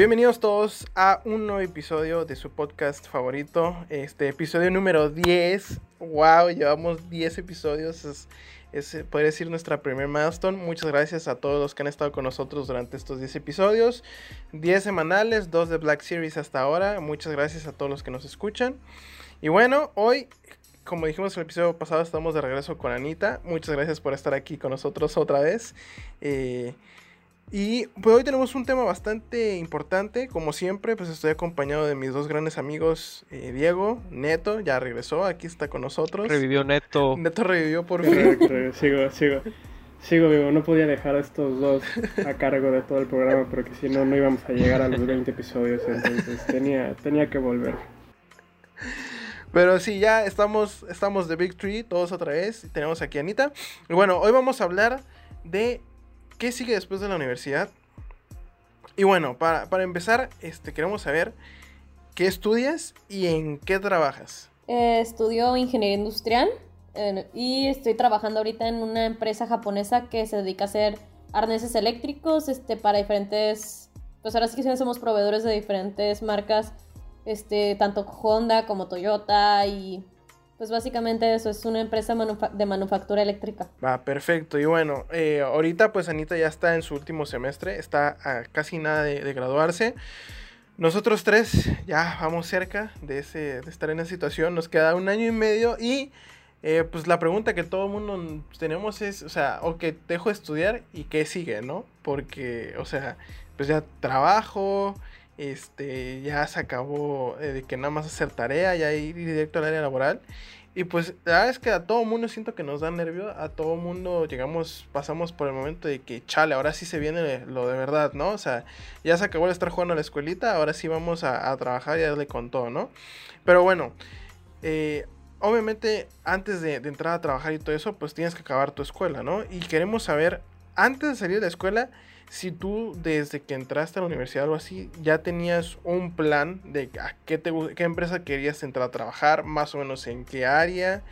Bienvenidos todos a un nuevo episodio de su podcast favorito. Este episodio número 10. Wow, llevamos 10 episodios. Es, es podría decir nuestra primer milestone. Muchas gracias a todos los que han estado con nosotros durante estos 10 episodios. 10 semanales, 2 de Black Series hasta ahora. Muchas gracias a todos los que nos escuchan. Y bueno, hoy como dijimos en el episodio pasado, estamos de regreso con Anita. Muchas gracias por estar aquí con nosotros otra vez. Eh, y pues hoy tenemos un tema bastante importante. Como siempre, pues estoy acompañado de mis dos grandes amigos, eh, Diego, Neto, ya regresó, aquí está con nosotros. Revivió Neto. Neto revivió por fin. sigo, sigo. Sigo vivo, no podía dejar a estos dos a cargo de todo el programa porque si no, no íbamos a llegar a los 20 episodios, entonces tenía, tenía que volver. Pero sí, ya estamos, estamos de Big Tree, todos otra vez. Tenemos aquí a Anita. Y bueno, hoy vamos a hablar de qué sigue después de la universidad. Y bueno, para, empezar, este, queremos saber qué estudias y en qué trabajas. Eh, estudio ingeniería industrial y estoy trabajando ahorita en una empresa japonesa que se dedica a hacer arneses eléctricos este, para diferentes, pues ahora sí que somos proveedores de diferentes marcas, este, tanto Honda como Toyota y pues básicamente eso es una empresa de manufactura eléctrica. Va, perfecto. Y bueno, eh, ahorita pues Anita ya está en su último semestre, está a casi nada de, graduarse. Nosotros tres ya vamos cerca de, ese, de estar en esa situación, nos queda un año y medio y eh, pues la pregunta que todo el mundo tenemos es, o sea, o que dejo de estudiar y qué sigue, ¿no? Porque, o sea, pues ya trabajo, este, ya se acabó eh, de que nada más hacer tarea, ya ir directo al área laboral. Y pues la verdad es que a todo mundo siento que nos da nervio, a todo mundo llegamos, pasamos por el momento de que, chale, ahora sí se viene lo de verdad, ¿no? O sea, ya se acabó de estar jugando a la escuelita, ahora sí vamos a, trabajar y darle con todo, ¿no? Pero bueno, eh, obviamente antes de, de, entrar a trabajar y todo eso, pues tienes que acabar tu escuela, ¿no? Y queremos saber, antes de salir de la escuela, si tú desde que entraste a la universidad o así, ya tenías un plan de a qué, te, qué empresa querías entrar a trabajar, más o menos en qué área,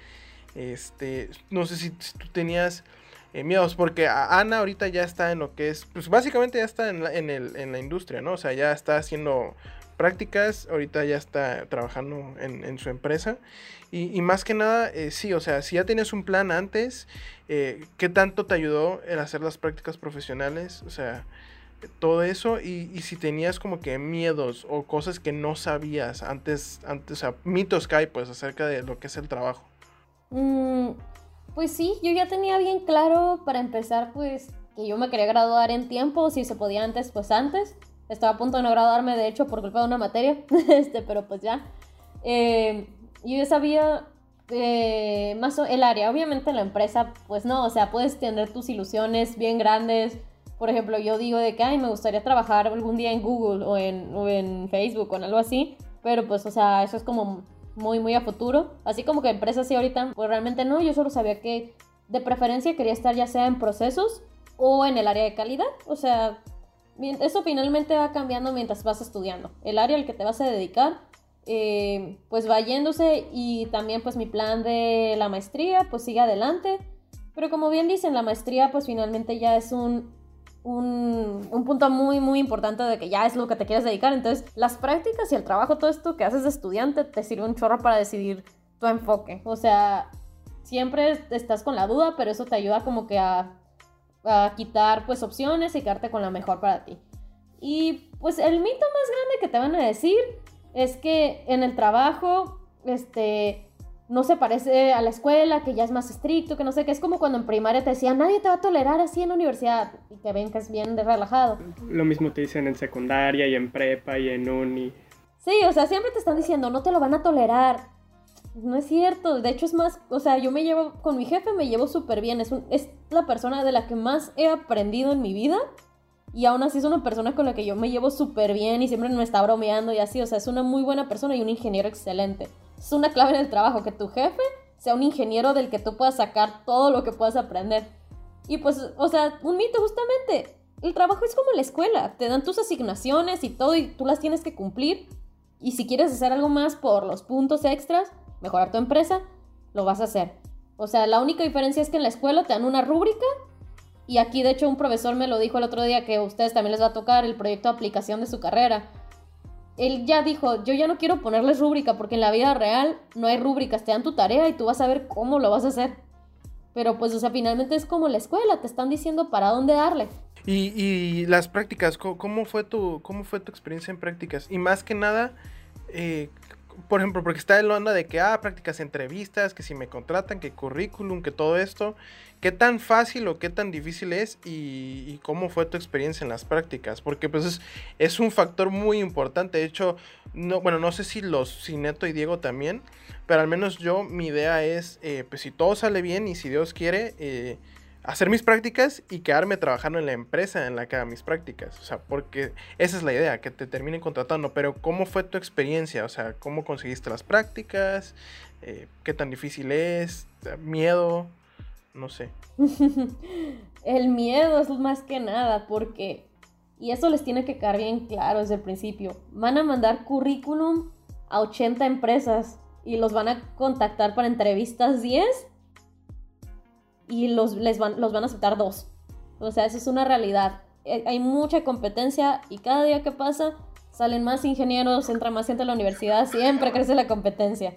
este, no sé si, tú tenías eh, miedos, porque Ana ahorita ya está en lo que es, pues básicamente ya está en la, en, el, en la industria, ¿no? O sea, ya está haciendo prácticas, ahorita ya está trabajando en, su empresa. Y, más que nada, eh, sí, o sea, si ya tienes un plan antes, eh, ¿qué tanto te ayudó en hacer las prácticas profesionales? O sea, todo eso y, si tenías como que miedos o cosas que no sabías antes, antes o sea, mitos que hay pues acerca de lo que es el trabajo. Mm, pues sí, yo ya tenía bien claro para empezar pues que yo me quería graduar en tiempo, si se podía antes pues antes. Estaba a punto de no graduarme, de hecho, por culpa de una materia, este, pero pues ya. Eh, yo ya sabía eh, más el área. Obviamente la empresa, pues no, o sea, puedes tener tus ilusiones bien grandes. Por ejemplo, yo digo de que, ay, me gustaría trabajar algún día en Google o en, Facebook o en algo así. Pero pues, o sea, eso es como muy, muy a futuro. Así como que empresa sí ahorita, pues realmente no. Yo solo sabía que de preferencia quería estar ya sea en procesos o en el área de calidad. O sea, eso finalmente va cambiando mientras vas estudiando. El área al que te vas a dedicar, eh, pues va yéndose y también pues mi plan de la maestría pues sigue adelante. Pero como bien dicen, la maestría pues finalmente ya es un, un, un, punto muy muy importante de que ya es lo que te quieres dedicar. Entonces las prácticas y el trabajo, todo esto que haces de estudiante te sirve un chorro para decidir tu enfoque. O sea, siempre estás con la duda, pero eso te ayuda como que a a quitar pues opciones y quedarte con la mejor para ti. Y pues el mito más grande que te van a decir es que en el trabajo, este, no se parece a la escuela, que ya es más estricto, que no sé, que es como cuando en primaria te decían, nadie te va a tolerar así en la universidad y te ven que es bien relajado. Lo mismo te dicen en secundaria y en prepa y en uni. Sí, o sea, siempre te están diciendo, no te lo van a tolerar no es cierto. De hecho, es más, o sea, yo me llevo, con mi jefe me llevo súper bien. Es, es la persona de la que más he aprendido en mi vida. Y aún así es una persona con la que yo me llevo súper bien y siempre me está bromeando y así. O sea, es una muy buena persona y un ingeniero excelente. Es una clave en el trabajo, que tu jefe sea un ingeniero del que tú puedas sacar todo lo que puedas aprender. Y pues, o sea, un mito justamente. El trabajo es como la escuela. Te dan tus asignaciones y todo y tú las tienes que cumplir. Y si quieres hacer algo más por los puntos extras, mejorar tu empresa, lo vas a hacer. O sea, la única diferencia es que en la escuela te dan una rúbrica Y aquí, de hecho, un profesor me lo dijo el otro día que a ustedes también les va a tocar el proyecto de aplicación de su carrera. Él ya dijo, yo ya no quiero ponerles rúbrica porque en la vida real no hay rúbricas, te dan tu tarea y tú vas a ver cómo lo vas a hacer. Pero pues, o sea, finalmente es como la escuela, te están diciendo para dónde darle. Y, las prácticas, ¿cómo fue, tu, ¿cómo fue tu experiencia en prácticas? Y más que nada, eh, por ejemplo, porque está el onda de que, ah, prácticas, entrevistas, que si me contratan, que currículum, que todo esto. ¿Qué tan fácil o qué tan difícil es y, cómo fue tu experiencia en las prácticas? Porque pues es, un factor muy importante. De hecho, no, bueno, no sé si los, si Neto y Diego también, pero al menos yo, mi idea es, eh, pues si todo sale bien y si Dios quiere, eh, hacer mis prácticas y quedarme trabajando en la empresa en la que haga mis prácticas. O sea, porque esa es la idea, que te terminen contratando. Pero ¿cómo fue tu experiencia? O sea, ¿cómo conseguiste las prácticas? Eh, ¿Qué tan difícil es? ¿Miedo? No sé. el miedo es más que nada porque, y eso les tiene que quedar bien claro desde el principio, van a mandar currículum a 80 empresas y los van a contactar para entrevistas 10 y los, les van, los van a aceptar dos. O sea, eso es una realidad. Eh, hay mucha competencia y cada día que pasa salen más ingenieros, entra más gente a la universidad, siempre crece la competencia.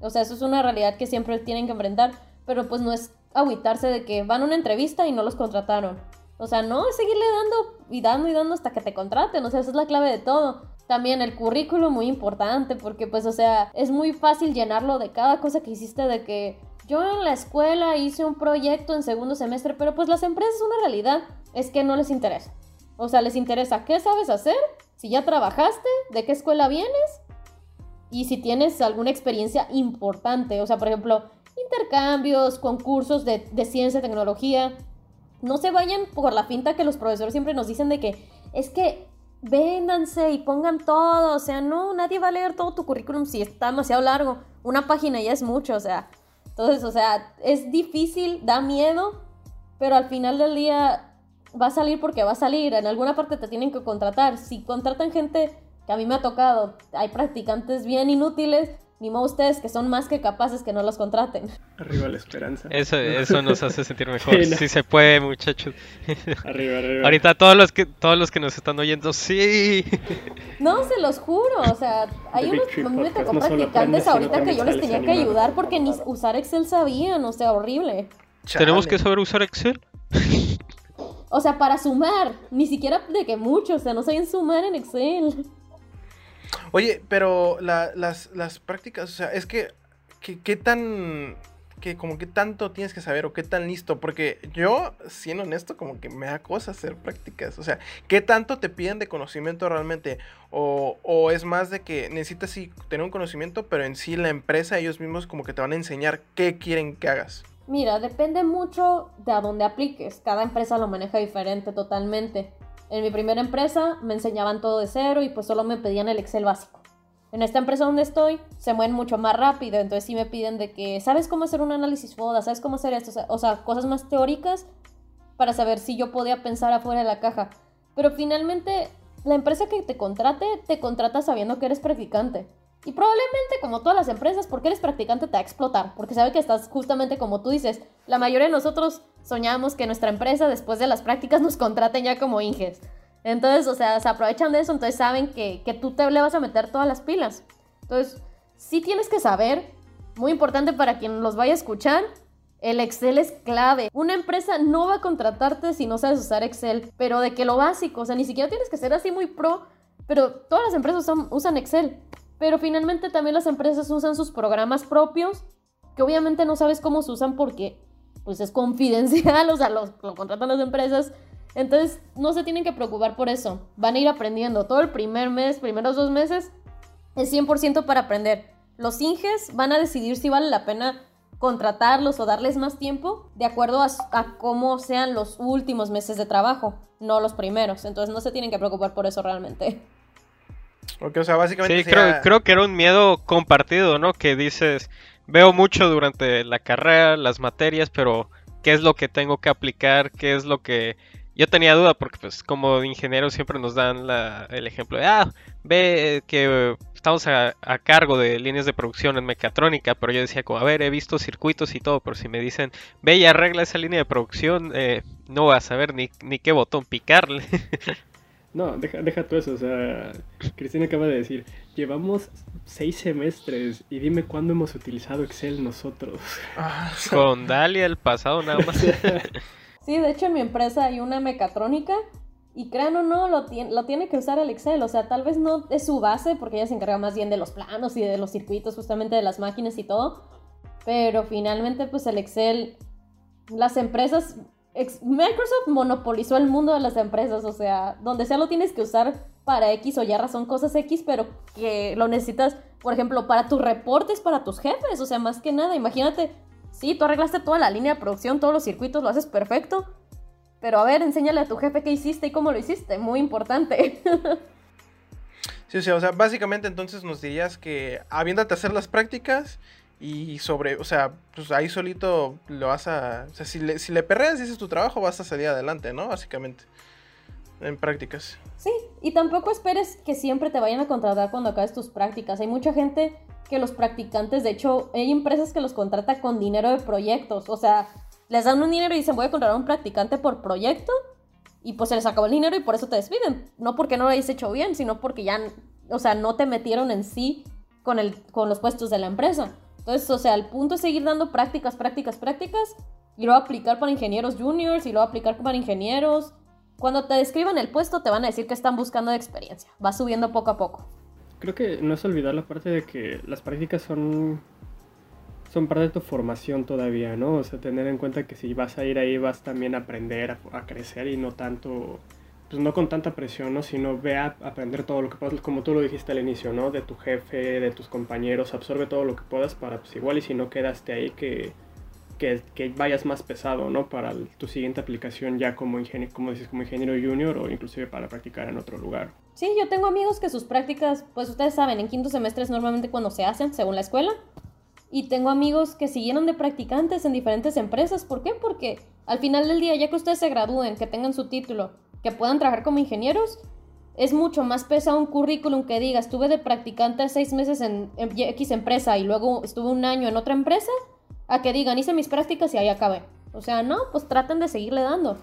O sea, eso es una realidad que siempre tienen que enfrentar, pero pues no es agüitarse de que van a una entrevista y no los contrataron. O sea, no, seguirle dando y dando y dando hasta que te contraten. O sea, esa es la clave de todo. También el currículo muy importante porque pues, o sea, es muy fácil llenarlo de cada cosa que hiciste de que yo en la escuela hice un proyecto en segundo semestre, pero pues las empresas una realidad es que no les interesa. O sea, les interesa qué sabes hacer, si ya trabajaste, de qué escuela vienes y si tienes alguna experiencia importante. O sea, por ejemplo, intercambios, concursos de, de ciencia, tecnología. No se vayan por la finta que los profesores siempre nos dicen de que es que véndanse y pongan todo. O sea, no, nadie va a leer todo tu currículum si está demasiado largo. Una página ya es mucho, o sea. Entonces, o sea, es difícil, da miedo, pero al final del día va a salir porque va a salir. En alguna parte te tienen que contratar. Si contratan gente que a mí me ha tocado, hay practicantes bien inútiles, ni modo ustedes que son más que capaces que no los contraten. Arriba la esperanza. Eso, eso nos hace sentir mejor. sí, se puede, muchachos. Arriba, arriba. Ahorita todos los que todos los que nos están oyendo, sí. No, se los juro, o sea, hay unos me tocó practicantes ahorita que yo les tenía que ayudar porque ni usar Excel sabían, o sea, horrible. ¿Tenemos que saber usar Excel? O sea, para sumar, ni siquiera de que mucho, o sea, no saben sumar en Excel. Oye, pero las, prácticas, o sea, es que, ¿qué tan, que como que tanto tienes que saber o qué tan listo? Porque yo, siendo honesto, como que me da cosa hacer prácticas. O sea, ¿qué tanto te piden de conocimiento realmente? O, o es más de que necesitas sí tener un conocimiento, pero en sí la empresa, ellos mismos como que te van a enseñar qué quieren que hagas. Mira, depende mucho de a dónde apliques. Cada empresa lo maneja diferente totalmente. En mi primera empresa me enseñaban todo de cero y pues solo me pedían el Excel básico. En esta empresa donde estoy se mueven mucho más rápido, entonces sí me piden de que, ¿sabes cómo hacer un análisis FODA? ¿Sabes cómo hacer esto? O sea, cosas más teóricas para saber si yo podía pensar afuera de la caja. Pero finalmente, la empresa que te contrate, te contrata sabiendo que eres practicante. Y probablemente, como todas las empresas, porque eres practicante te va a explotar, porque sabe que estás justamente como tú dices. La mayoría de nosotros soñamos que nuestra empresa, después de las prácticas, nos contraten ya como Inges. Entonces, o sea, se aprovechan de eso, entonces saben que, que tú te le vas a meter todas las pilas. Entonces, sí tienes que saber, muy importante para quien los vaya a escuchar, el Excel es clave. Una empresa no va a contratarte si no sabes usar Excel, pero de que lo básico, o sea, ni siquiera tienes que ser así muy pro, pero todas las empresas usan, usan Excel. Pero finalmente también las empresas usan sus programas propios, que obviamente no sabes cómo se usan porque pues es confidencial, o sea, lo, lo contratan las empresas. Entonces no se tienen que preocupar por eso. Van a ir aprendiendo. Todo el primer mes, primeros dos meses, es 100% para aprender. Los Inges van a decidir si vale la pena contratarlos o darles más tiempo de acuerdo a, a, cómo sean los últimos meses de trabajo, no los primeros. Entonces no se tienen que preocupar por eso realmente. Porque, o sea, básicamente. Sí, creo, creo que era un miedo compartido, ¿no? Que dices, veo mucho durante la carrera, las materias, pero ¿qué es lo que tengo que aplicar? ¿Qué es lo que yo tenía duda porque pues como ingenieros siempre nos dan la, el ejemplo de, ah, ve que estamos a, cargo de líneas de producción en mecatrónica, pero yo decía como, a ver, he visto circuitos y todo, pero si me dicen, ve y arregla esa línea de producción, eh, no vas a saber ni, ni qué botón picarle. No, deja, deja tú eso, o sea, Cristina acaba de decir, llevamos seis semestres y dime cuándo hemos utilizado Excel nosotros. Ah, Con Dalia el pasado nada más. Sí, de hecho en mi empresa hay una mecatrónica y crean o no, lo, tiene, lo tiene que usar el Excel. O sea, tal vez no es su base porque ella se encarga más bien de los planos y de los circuitos, justamente de las máquinas y todo. Pero finalmente, pues el Excel, las empresas, Microsoft monopolizó el mundo de las empresas. O sea, donde sea lo tienes que usar para X o Y razón cosas X, pero que lo necesitas, por ejemplo, para tus reportes, para tus jefes. O sea, más que nada, imagínate Sí, tú arreglaste toda la línea de producción, todos los circuitos, lo haces perfecto. Pero a ver, enséñale a tu jefe qué hiciste y cómo lo hiciste. Muy importante. sí, o sea, o sea, básicamente entonces nos dirías que habiéndote hacer las prácticas y sobre, o sea, pues ahí solito lo vas a... O sea, si le, si le perreas y haces tu trabajo, vas a salir adelante, ¿no? Básicamente. En prácticas. Sí, y tampoco esperes que siempre te vayan a contratar cuando acabes tus prácticas. Hay mucha gente que los practicantes, de hecho, hay empresas que los contratan con dinero de proyectos, o sea, les dan un dinero y dicen voy a contratar a un practicante por proyecto y pues se les acabó el dinero y por eso te despiden, no porque no lo hayas hecho bien, sino porque ya, o sea, no te metieron en sí con, el, con los puestos de la empresa. Entonces, o sea, el punto es seguir dando prácticas, prácticas, prácticas y luego aplicar para ingenieros juniors y luego aplicar para ingenieros. Cuando te describan el puesto te van a decir que están buscando de experiencia, va subiendo poco a poco creo que no es olvidar la parte de que las prácticas son son parte de tu formación todavía, ¿no? O sea, tener en cuenta que si vas a ir ahí vas también a aprender, a, crecer y no tanto, pues no con tanta presión, ¿no? Sino ve a aprender todo lo que puedas, como tú lo dijiste al inicio, ¿no? De tu jefe, de tus compañeros, absorbe todo lo que puedas para, pues igual y si no quedaste ahí, que, que, vayas más pesado, ¿no? Para tu siguiente aplicación ya como ingeniero, como dices, como ingeniero junior o inclusive para practicar en otro lugar. Sí, yo tengo amigos que sus prácticas, pues ustedes saben, en quinto semestre es normalmente cuando se hacen, según la escuela. Y tengo amigos que siguieron de practicantes en diferentes empresas. ¿Por qué? Porque al final del día, ya que ustedes se gradúen, que tengan su título, que puedan trabajar como ingenieros, es mucho más pesado un currículum que diga, estuve de practicante seis meses en, X empresa y luego estuve un año en otra empresa, a que digan, hice mis prácticas y ahí acabé. O sea, no, pues traten de seguirle dando.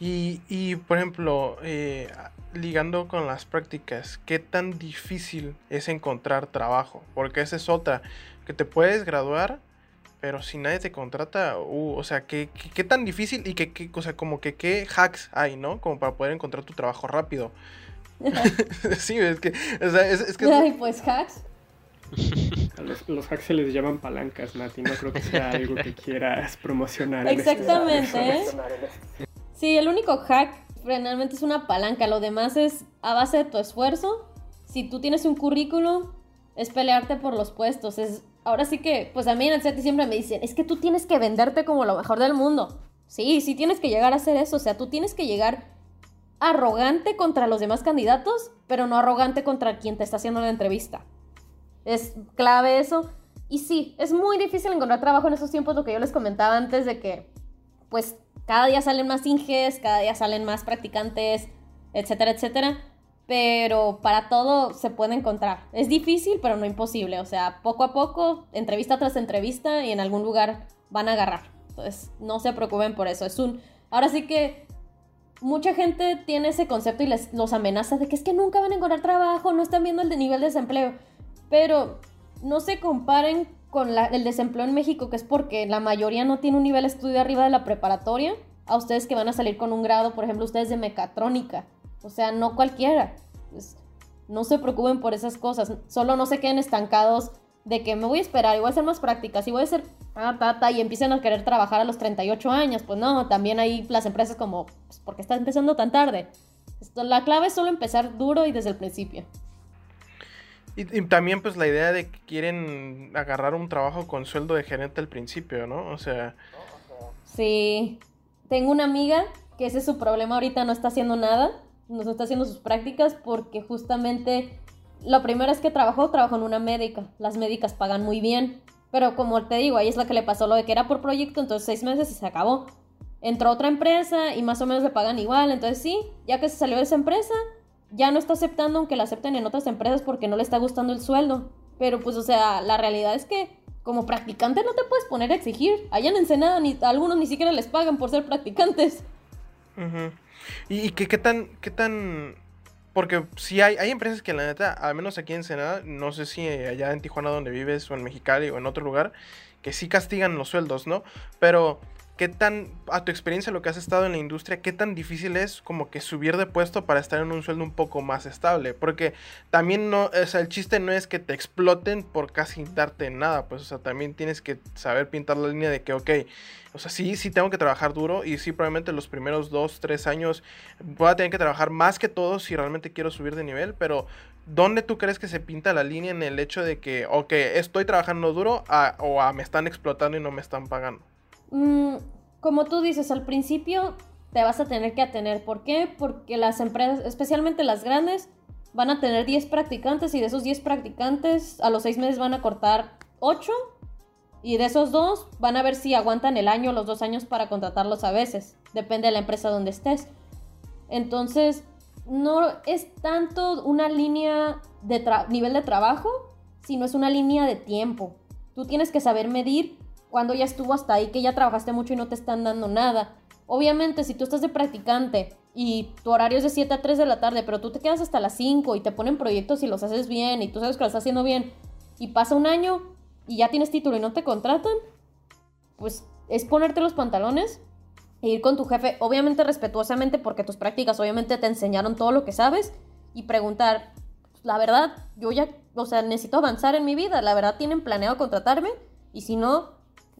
y, y, por ejemplo, eh, ligando con las prácticas, ¿qué tan difícil es encontrar trabajo? Porque esa es otra, que te puedes graduar, pero si nadie te contrata, uh, o sea, ¿qué, ¿qué, tan difícil y qué, qué, o sea, como que qué hacks hay, ¿no? Como para poder encontrar tu trabajo rápido. sí, es que, o sea, es, que... Ay, pues hacks. A los, hacks se les llaman palancas, Nati. No creo que sea algo que quieras promocionar. Este Exactamente. ¿eh? Sí, el único hack realmente es una palanca, lo demás es a base de tu esfuerzo. Si tú tienes un currículum, es pelearte por los puestos. Es, ahora sí que, pues a mí en el set siempre me dicen, es que tú tienes que venderte como lo mejor del mundo. Sí, sí tienes que llegar a hacer eso, o sea, tú tienes que llegar arrogante contra los demás candidatos, pero no arrogante contra quien te está haciendo la entrevista. Es clave eso. Y sí, es muy difícil encontrar trabajo en esos tiempos, lo que yo les comentaba antes de que, pues, cada día salen más inges, cada día salen más practicantes, etcétera, etcétera. Pero para todo se puede encontrar. Es difícil, pero no imposible. O sea, poco a poco, entrevista tras entrevista y en algún lugar van a agarrar. Entonces, no se preocupen por eso. Es un... Ahora sí que mucha gente tiene ese concepto y les, los amenaza de que es que nunca van a encontrar trabajo, no están viendo el nivel de desempleo. Pero no se comparen con el desempleo en México, que es porque la mayoría no tiene un nivel de estudio arriba de la preparatoria, a ustedes que van a salir con un grado, por ejemplo, ustedes de mecatrónica. O sea, no cualquiera. Pues, no se preocupen por esas cosas. Solo no se queden estancados de que me voy a esperar y voy a hacer más prácticas y voy a hacer ta, y empiecen a querer trabajar a los 38 años. Pues no, también hay las empresas como, pues, ¿por qué está empezando tan tarde? Esto, la clave es solo empezar duro y desde el principio. Y, también pues la idea de que quieren agarrar un trabajo con sueldo de gerente al principio, ¿no? O sea... Sí. Tengo una amiga que ese es su problema ahorita, no está haciendo nada, no está haciendo sus prácticas porque justamente lo primero es que trabajó, trabajó en una médica. Las médicas pagan muy bien. Pero como te digo, ahí es la que le pasó lo de que era por proyecto, entonces seis meses y se acabó. entró otra empresa y más o menos le pagan igual. Entonces sí, ya que se salió de esa empresa, ya no está aceptando aunque la acepten en otras empresas porque no le está gustando el sueldo. Pero pues, o sea, la realidad es que como practicante no te puedes poner a exigir. Allá en Ensenada ni, algunos ni siquiera les pagan por ser practicantes. ¿Y, qué, qué tan, qué tan porque si hay, hay empresas que la neta, al menos aquí en Ensenada, no sé si allá en Tijuana donde vives o en Mexicali o en otro lugar, que sí castigan los sueldos, ¿no? Pero ¿qué tan, a tu experiencia, lo que has estado en la industria, qué tan difícil es como que subir de puesto para estar en un sueldo un poco más estable? Porque también no, o sea, el chiste no es que te exploten por casi darte nada, pues, o sea, también tienes que saber pintar la línea de que, ok, o sea, sí, sí tengo que trabajar duro y sí, probablemente los primeros dos, tres años voy a tener que trabajar más que todos si realmente quiero subir de nivel, pero ¿dónde tú crees que se pinta la línea en el hecho de que, ok, estoy trabajando duro o a, me están explotando y no me están pagando? Mm, como tú dices, al principio te vas a tener que atener. ¿Por qué? Porque las empresas, especialmente las grandes, van a tener 10 practicantes y de esos 10 practicantes a los 6 meses van a cortar 8 y de esos dos van a ver si aguantan el año o los dos años para contratarlos a veces. Depende de la empresa donde estés. Entonces, no es tanto una línea de nivel de trabajo, sino es una línea de tiempo. Tú tienes que saber medir cuando ya estuvo hasta ahí, que ya trabajaste mucho y no te están dando nada. Obviamente, si tú estás de practicante y tu horario es de 7 a 3 de la tarde, pero tú te quedas hasta las 5 y te ponen proyectos y los haces bien y tú sabes que lo estás haciendo bien y pasa un año y ya tienes título y no te contratan, pues es ponerte los pantalones e ir con tu jefe, obviamente respetuosamente, porque tus prácticas obviamente te enseñaron todo lo que sabes y preguntar, la verdad, yo ya, o sea, necesito avanzar en mi vida, la verdad tienen planeado contratarme y si no,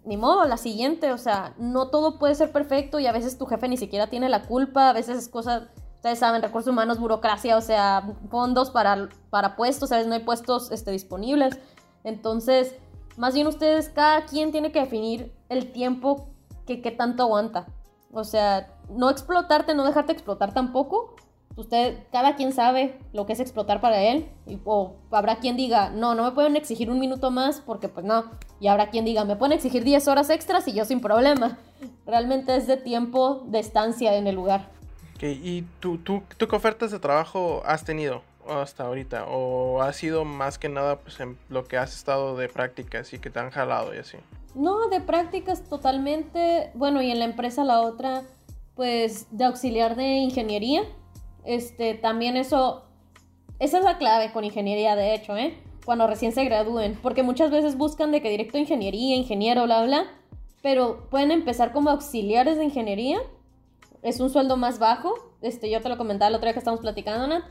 ni modo, la siguiente, o sea, no todo puede ser perfecto y a veces tu jefe ni siquiera tiene la culpa, a veces es cosa, ustedes saben, recursos humanos, burocracia, o sea, fondos para, para puestos, a veces no hay puestos este, disponibles. Entonces, más bien ustedes, cada quien tiene que definir el tiempo que, que tanto aguanta. O sea, no explotarte, no dejarte explotar tampoco, usted, cada quien sabe lo que es explotar para él, o habrá quien diga, no, no me pueden exigir un minuto más porque pues no, y habrá quien diga, me pueden exigir 10 horas extras y yo sin problema. Realmente es de tiempo de estancia en el lugar. ¿Y tú, tú, tú qué ofertas de trabajo has tenido hasta ahorita? ¿O ha sido más que nada pues, en lo que has estado de prácticas y que te han jalado y así? No, de prácticas totalmente. Bueno, y en la empresa la otra, pues de auxiliar de ingeniería este, también eso, esa es la clave con ingeniería, de hecho, ¿eh? Cuando recién se gradúen, porque muchas veces buscan de que directo ingeniería, ingeniero, bla, bla, pero pueden empezar como auxiliares de ingeniería, es un sueldo más bajo, este, yo te lo comentaba el otro día que estamos platicando, Nat,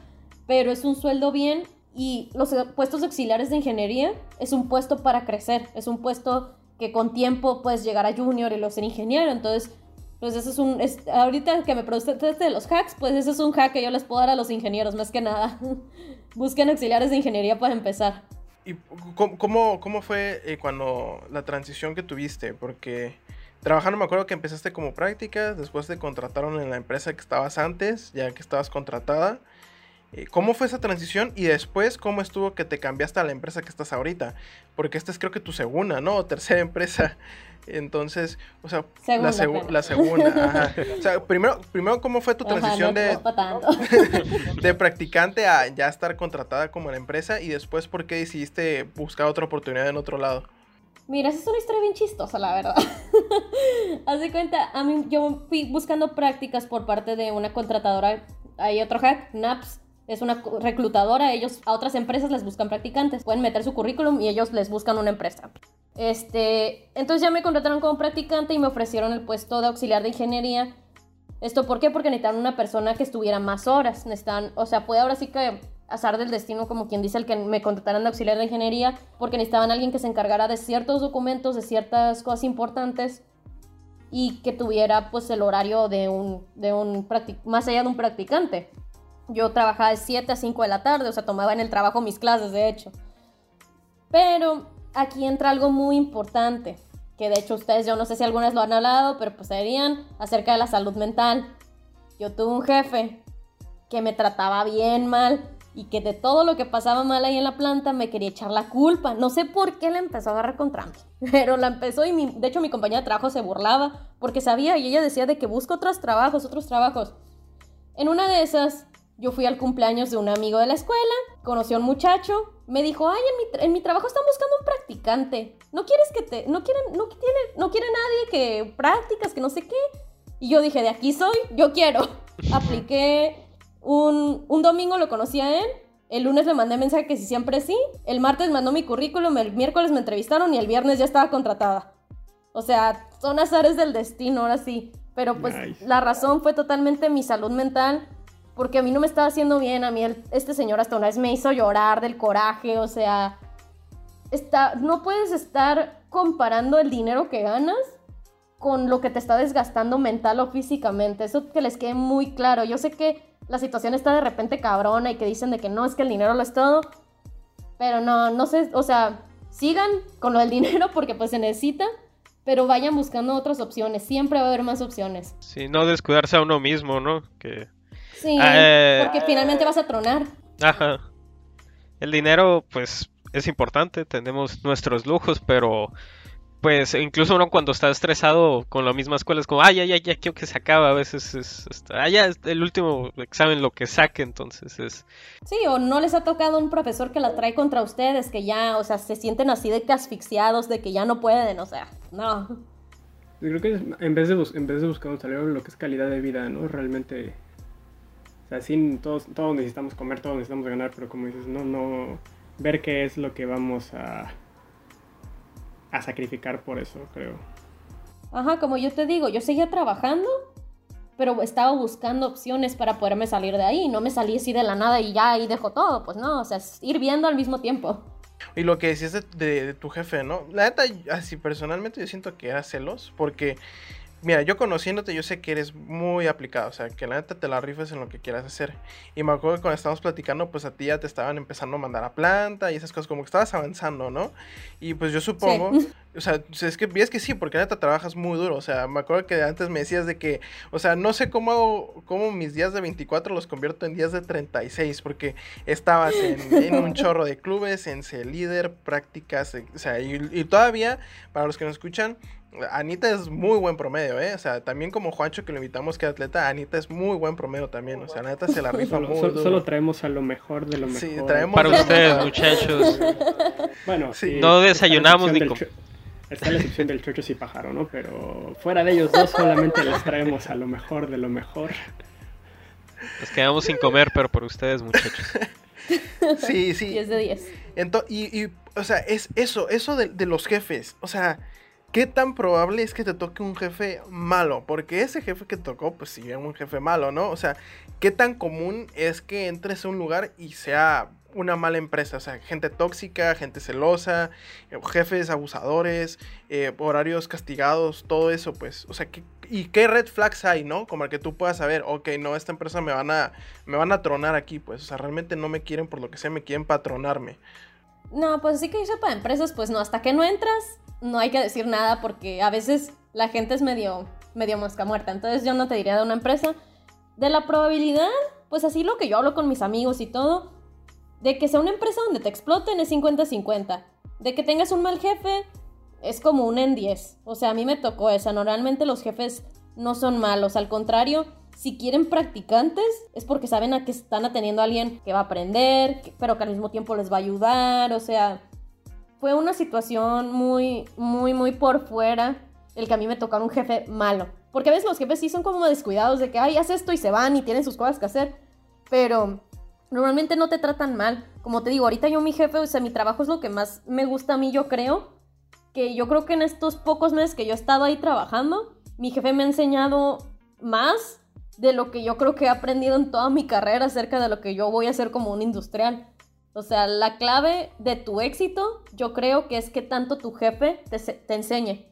pero es un sueldo bien y los puestos auxiliares de ingeniería es un puesto para crecer, es un puesto que con tiempo puedes llegar a junior y luego ser ingeniero, entonces pues eso es un... ahorita que me produce de los hacks, pues eso es un hack que yo les puedo dar a los ingenieros, más que nada. Busquen auxiliares de ingeniería para empezar. ¿Y cómo, cómo fue eh, cuando la transición que tuviste? Porque trabajando me acuerdo que empezaste como práctica, después te contrataron en la empresa que estabas antes, ya que estabas contratada. Eh, ¿Cómo fue esa transición y después cómo estuvo que te cambiaste a la empresa que estás ahorita? Porque esta es creo que tu segunda, ¿no? O tercera empresa. Entonces, o sea, la, la, segunda. O sea, primero, primero ¿cómo fue tu transición de, de practicante a ya estar contratada como la empresa? Y después, ¿por qué decidiste buscar otra oportunidad en otro lado? Mira, esa es una historia bien chistosa, la verdad. Haz de cuenta, a mí yo fui buscando prácticas por parte de una contratadora, hay otro hack, NAPS, es una reclutadora, ellos a otras empresas les buscan practicantes, pueden meter su currículum y ellos les buscan una empresa. Este, entonces ya me contrataron como practicante y me ofrecieron el puesto de auxiliar de ingeniería. ¿Esto por qué? Porque necesitaban una persona que estuviera más horas. Necesitan, o sea, fue ahora sí que azar del destino, como quien dice, el que me contrataran de auxiliar de ingeniería, porque necesitaban alguien que se encargara de ciertos documentos, de ciertas cosas importantes y que tuviera pues el horario de un, de un más allá de un practicante. Yo trabajaba de 7 a 5 de la tarde, o sea, tomaba en el trabajo mis clases, de hecho. Pero aquí entra algo muy importante, que de hecho ustedes, yo no sé si algunas lo han hablado, pero pues serían acerca de la salud mental. Yo tuve un jefe que me trataba bien mal y que de todo lo que pasaba mal ahí en la planta me quería echar la culpa. No sé por qué la empezó a agarrar contra mí, pero la empezó y mi- de hecho mi compañera de trabajo se burlaba porque sabía y ella decía de que busco otros trabajos, otros trabajos. En una de esas, yo fui al cumpleaños de un amigo de la escuela, conocí a un muchacho, me dijo, ay, en mi, tra- en mi trabajo están buscando un practicante. ¿No quieres que te... No quieren, no tiene, no quiere nadie que prácticas, que no sé qué? Y yo dije, de aquí soy, yo quiero. Apliqué un, un domingo, lo conocí a él. El lunes le mandé mensaje que si siempre sí. El martes mandó mi currículum, el miércoles me entrevistaron y el viernes ya estaba contratada. O sea, son azares del destino, ahora sí. Pero pues Nice. la razón fue totalmente mi salud mental, porque a mí no me estaba haciendo bien. A mí este señor hasta una vez me hizo llorar del coraje, o sea, está, no puedes estar comparando el dinero que ganas con lo que te está desgastando mental o físicamente. Eso que les quede muy claro. Yo sé que la situación está de repente cabrona y que dicen de que no, es que el dinero lo es todo. Pero no, no sé, o sea, sigan con lo del dinero porque pues se necesita, pero vayan buscando otras opciones. Siempre va a haber más opciones. Sí, no descuidarse a uno mismo, ¿no? Que... Sí, Eh, porque finalmente vas a tronar. Ajá. El dinero, pues, es importante, tenemos nuestros lujos, pero pues incluso uno cuando está estresado con la misma escuela es como, ay, ay, ay, ya quiero que se acabe, a veces es, es- ah, ya es el último examen lo que saque, entonces es... Sí, o no les ha tocado un profesor que la trae contra ustedes, que ya, o sea, se sienten así de que asfixiados, de que ya no pueden, o sea, no. Yo creo que en vez de, bus- en vez de buscar un salario, lo que es calidad de vida, ¿no? Realmente, o sea, sí, todos, todos necesitamos comer, todos necesitamos ganar, pero como dices, no, no, ver qué es lo que vamos a, a sacrificar por eso, creo. Ajá, como yo te digo, yo seguía trabajando, pero estaba buscando opciones para poderme salir de ahí. No me salí así de la nada y ya ahí dejo todo. Pues no, o sea, es ir viendo al mismo tiempo. Y lo que decías de, de- de tu jefe, ¿no? La neta, así personalmente yo siento que era celos, porque, mira, yo conociéndote, yo sé que eres muy aplicado, o sea, que la neta te la rifes en lo que quieras hacer. Y me acuerdo que cuando estábamos platicando, pues a ti ya te estaban empezando a mandar a planta y esas cosas, como que estabas avanzando, ¿no? Y pues yo supongo, o sea, es que ves que sí, porque la neta trabajas muy duro, o sea, me acuerdo que antes me decías de que, o sea, no sé cómo hago, cómo mis días de 24 los convierto en días de 36, porque estabas en, en un chorro de clubes, en ser líder, prácticas, eh, o sea, y, y todavía, para los que nos escuchan, Anita es muy buen promedio, ¿eh? O sea, también como Juancho que lo invitamos que es atleta, Anita es muy buen promedio también, o sea, la neta se la rifa Solo, muy solo- traemos a lo mejor de lo mejor. Sí, traemos Para lo ustedes, mejor. muchachos. Bueno, Sí. y No desayunamos ni Está la excepción del chocho y pájaro, ¿no? Pero fuera de ellos dos solamente les traemos a lo mejor de lo mejor. Nos quedamos sin comer, pero por ustedes, muchachos. Sí, sí. 10 de 10. Ento- y, y, o sea, es eso, eso de, de los jefes. O sea, ¿qué tan probable es que te toque un jefe malo? Porque ese jefe que tocó, pues sí, era un jefe malo, ¿no? O sea, ¿qué tan común es que entres a un lugar y sea una mala empresa? O sea, gente tóxica, gente celosa, eh, jefes abusadores, eh, horarios castigados, todo eso, pues. O sea, ¿qué, ¿y qué red flags hay, no? Como el que tú puedas saber, ok, no, esta empresa me van a, me van a tronar aquí, pues. O sea, realmente no me quieren por lo que sea, me quieren patronarme. No, pues así que yo sepa, empresas, pues no, hasta que no entras, no hay que decir nada porque a veces la gente es medio, medio mosca muerta. Entonces yo no te diría de una empresa. De la probabilidad, pues así lo que yo hablo con mis amigos y todo, de que sea una empresa donde te exploten es 50-50. De que tengas un mal jefe es como un en 10. O sea, a mí me tocó esa. Normalmente los jefes no son malos, al contrario. Si quieren practicantes es porque saben a que están atendiendo a alguien que va a aprender, pero que al mismo tiempo les va a ayudar. O sea, fue una situación muy, muy, muy por fuera el que a mí me tocara un jefe malo. Porque a veces los jefes sí son como descuidados de que, ay, haz esto y se van y tienen sus cosas que hacer. Pero normalmente no te tratan mal. Como te digo, ahorita yo mi jefe, o sea, mi trabajo es lo que más me gusta a mí, yo creo. Que yo creo que en estos pocos meses que yo he estado ahí trabajando, mi jefe me ha enseñado más de lo que yo creo que he aprendido en toda mi carrera acerca de lo que yo voy a hacer como un industrial. O sea, la clave de tu éxito, yo creo que es que tanto tu jefe te, se- te enseñe.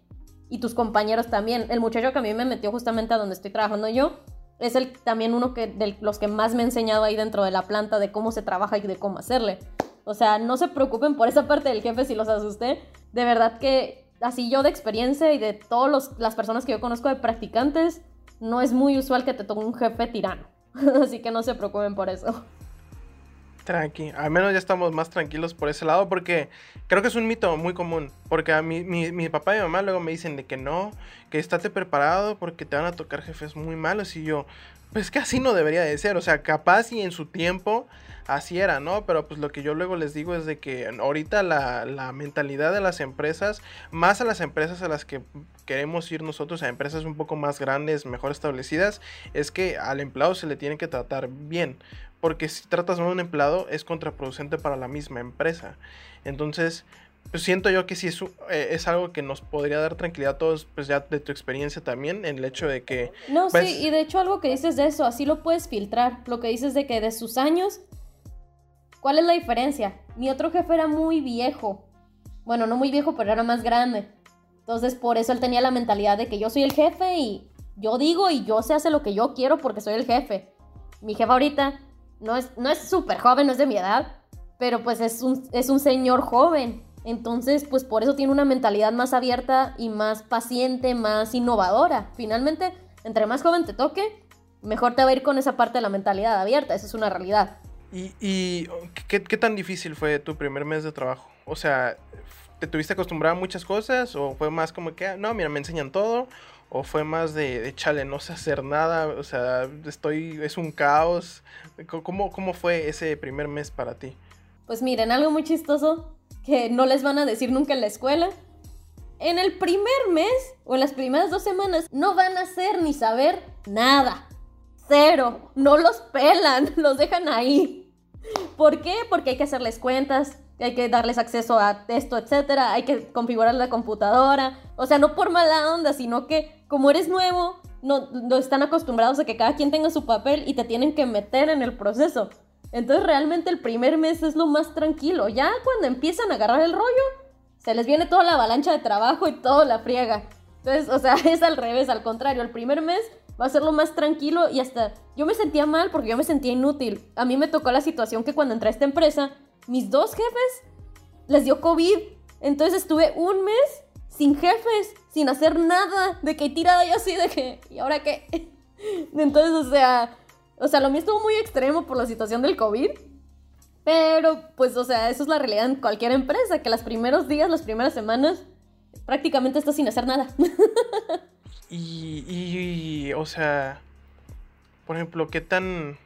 Y tus compañeros también. El muchacho que a mí me metió justamente a donde estoy trabajando yo, es el, también uno que, de los que más me ha enseñado ahí dentro de la planta de cómo se trabaja y de cómo hacerle. O sea, no se preocupen por esa parte del jefe si los asusté. De verdad que así yo de experiencia y de todas las personas que yo conozco de practicantes, no es muy usual que te toque un jefe tirano. así que no se preocupen por eso. Tranqui, al menos ya estamos más tranquilos por ese lado porque creo que es un mito muy común. Porque a mi, mi, mi papá y mi mamá luego me dicen de que no, que estate preparado porque te van a tocar jefes muy malos. Y yo, pues que así no debería de ser. O sea, capaz y en su tiempo así era, ¿no? Pero pues lo que yo luego les digo es de que ahorita la, la, mentalidad de las empresas, más a las empresas a las que queremos ir nosotros, a empresas un poco más grandes, mejor establecidas, es que al empleado se le tiene que tratar bien porque si tratas mal a un empleado es contraproducente para la misma empresa. Entonces, pues siento yo que sí es, eh, es algo que nos podría dar tranquilidad a todos, pues ya de tu experiencia también, en el hecho de que... No, pues, sí, y de hecho algo que dices de eso, así lo puedes filtrar. Lo que dices de que de sus años, ¿cuál es la diferencia? Mi otro jefe era muy viejo. Bueno, no muy viejo, pero era más grande. Entonces, por eso él tenía la mentalidad de que yo soy el jefe y yo digo y yo se hace lo que yo quiero porque soy el jefe. Mi jefe ahorita no es no súper joven, no es de mi edad, pero pues es un, es un señor joven. Entonces, pues por eso tiene una mentalidad más abierta y más paciente, más innovadora. Finalmente, entre más joven te toque, mejor te va a ir con esa parte de la mentalidad abierta. Esa es una realidad. ¿Y, ¿qué, tan difícil fue tu primer mes de trabajo? O sea, ¿te tuviste acostumbrado a muchas cosas? ¿O fue más como que, no, mira, me enseñan todo? ¿O fue más de, chale, no sé hacer nada? O sea, estoy, es un caos. ¿Cómo, ¿Cómo fue ese primer mes para ti? Pues miren, algo muy chistoso que no les van a decir nunca en la escuela. En el primer mes o en las primeras dos semanas no van a hacer ni saber nada. Cero. No los pelan, los dejan ahí. ¿Por qué? Porque hay que hacerles cuentas, hay que darles acceso a esto, etcétera, hay que configurar la computadora. O sea, no por mala onda, sino que como eres nuevo, no, no están acostumbrados a que cada quien tenga su papel y te tienen que meter en el proceso. Entonces realmente el primer mes es lo más tranquilo. Ya cuando empiezan a agarrar el rollo, se les viene toda la avalancha de trabajo y toda la friega. Entonces, o sea, es al revés, al contrario. El primer mes va a ser lo más tranquilo y hasta yo me sentía mal porque yo me sentía inútil. A mí me tocó la situación que cuando entré a esta empresa, mis dos jefes les dio COVID. Entonces estuve un mes sin jefes, sin hacer nada, de que tirada yo así, de que, ¿y ahora qué? Entonces, o sea, o sea, lo mío estuvo muy extremo por la situación del COVID. Pero, pues, o sea, eso es la realidad en cualquier empresa, que los primeros días, las primeras semanas, prácticamente estás sin hacer nada. y, y, o sea, por ejemplo, ¿qué tan,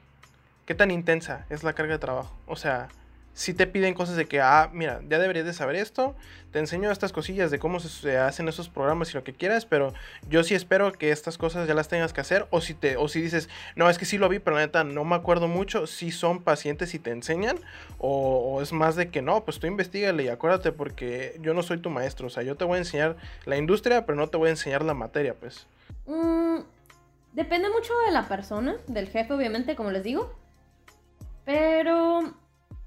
¿qué tan intensa es la carga de trabajo? O sea, si te piden cosas de que, ah, mira, ya deberías de saber esto, te enseño estas cosillas de cómo se hacen esos programas y lo que quieras, pero yo sí espero que estas cosas ya las tengas que hacer, o si, te, o si dices, no, es que sí lo vi, pero la neta no me acuerdo mucho, si son pacientes y te enseñan, o, es más de que no, pues tú investigale y acuérdate porque yo no soy tu maestro, o sea, yo te voy a enseñar la industria, pero no te voy a enseñar la materia, pues. Mm, depende mucho de la persona, del jefe, obviamente, como les digo, pero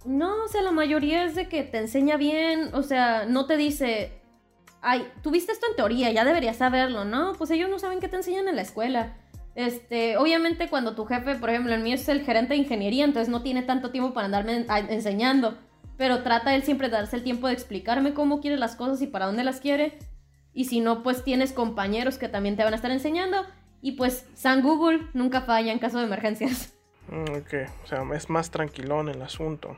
no, o sea, la mayoría es de que te enseña bien, o sea, no te dice, ay, tuviste esto en teoría, ya deberías saberlo, ¿no? Pues ellos no saben qué te enseñan en la escuela. Este, obviamente cuando tu jefe, por ejemplo, el mío es el gerente de ingeniería, entonces no tiene tanto tiempo para andarme enseñando, pero trata él siempre de darse el tiempo de explicarme cómo quiere las cosas y para dónde las quiere. Y si no, pues tienes compañeros que también te van a estar enseñando. Y pues San Google nunca falla en caso de emergencias. Mm, ok, o sea, es más tranquilón el asunto.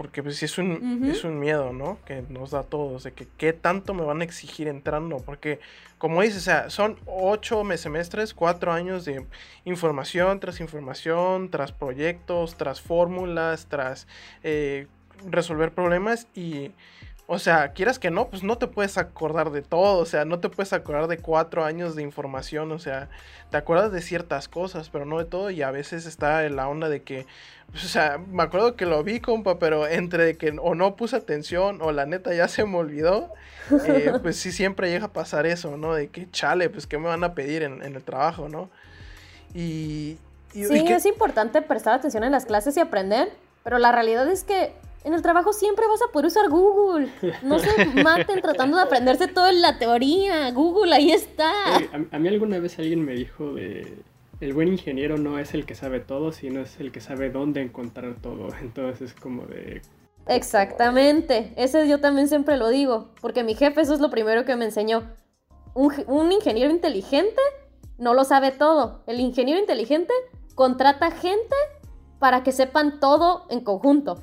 Porque pues sí es un, uh -huh. es un miedo, ¿no? Que nos da a todos, de que qué tanto me van a exigir entrando. Porque, como dices, o sea, son ocho semestres, cuatro años de información tras información, tras proyectos, tras fórmulas, tras eh, resolver problemas y... O sea, quieras que no, pues no te puedes acordar de todo, o sea, no te puedes acordar de cuatro años de información, o sea, te acuerdas de ciertas cosas, pero no de todo, y a veces está en la onda de que, pues, o sea, me acuerdo que lo vi, compa, pero entre que o no puse atención o la neta ya se me olvidó, eh, pues sí siempre llega a pasar eso, ¿no? De que chale, pues qué me van a pedir en, en el trabajo, ¿no? Y... y sí, y que... es importante prestar atención en las clases y aprender, pero la realidad es que en el trabajo siempre vas a poder usar Google. No se maten tratando de aprenderse toda la teoría. Google, ahí está. A, a, mí alguna vez alguien me dijo de... El buen ingeniero no es el que sabe todo, sino es el que sabe dónde encontrar todo. Entonces es como de... Exactamente. Ese yo también siempre lo digo. Porque mi jefe eso es lo primero que me enseñó. Un, un ingeniero inteligente no lo sabe todo. El ingeniero inteligente contrata gente para que sepan todo en conjunto.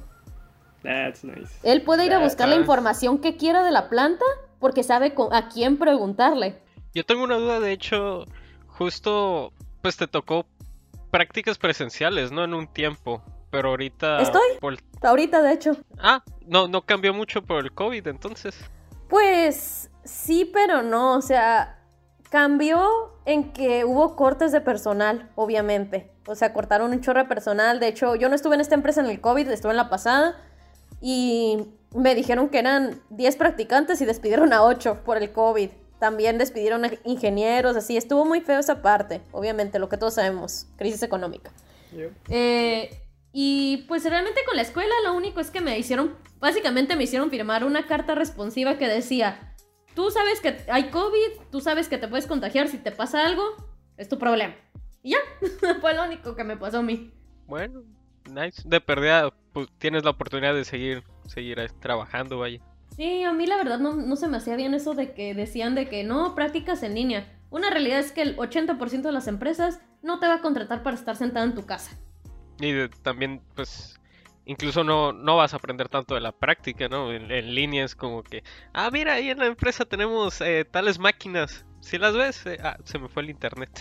That's nice. Él puede ir a That's buscar la información que quiera de la planta porque sabe a quién preguntarle. Yo tengo una duda, de hecho, justo pues te tocó prácticas presenciales, ¿no? En un tiempo, pero ahorita... Estoy. por Ahorita, de hecho. Ah, no, no cambió mucho por el COVID, entonces. Pues sí, pero no. O sea, cambió en que hubo cortes de personal, obviamente. O sea, cortaron un chorro de personal. De hecho, yo no estuve en esta empresa en el COVID, estuve en la pasada. Y me dijeron que eran 10 practicantes y despidieron a 8 por el COVID. También despidieron a ingenieros, así. Estuvo muy feo esa parte, obviamente, lo que todos sabemos. Crisis económica. Eh, y pues realmente con la escuela lo único es que me hicieron, básicamente me hicieron firmar una carta responsiva que decía, tú sabes que hay COVID, tú sabes que te puedes contagiar si te pasa algo, es tu problema. Y ya, fue lo único que me pasó a mí. Bueno, nice. De perdida, pues tienes la oportunidad de seguir, seguir trabajando, vaya. Sí, a mí la verdad no, no se me hacía bien eso de que decían de que no, prácticas en línea. Una realidad es que el 80% de las empresas no te va a contratar para estar sentada en tu casa. Y de- también, pues, incluso no, no vas a aprender tanto de la práctica, ¿no? En, en línea es como que, ah, mira, ahí en la empresa tenemos eh, tales máquinas. Si las ves, eh, ah, se me fue el internet.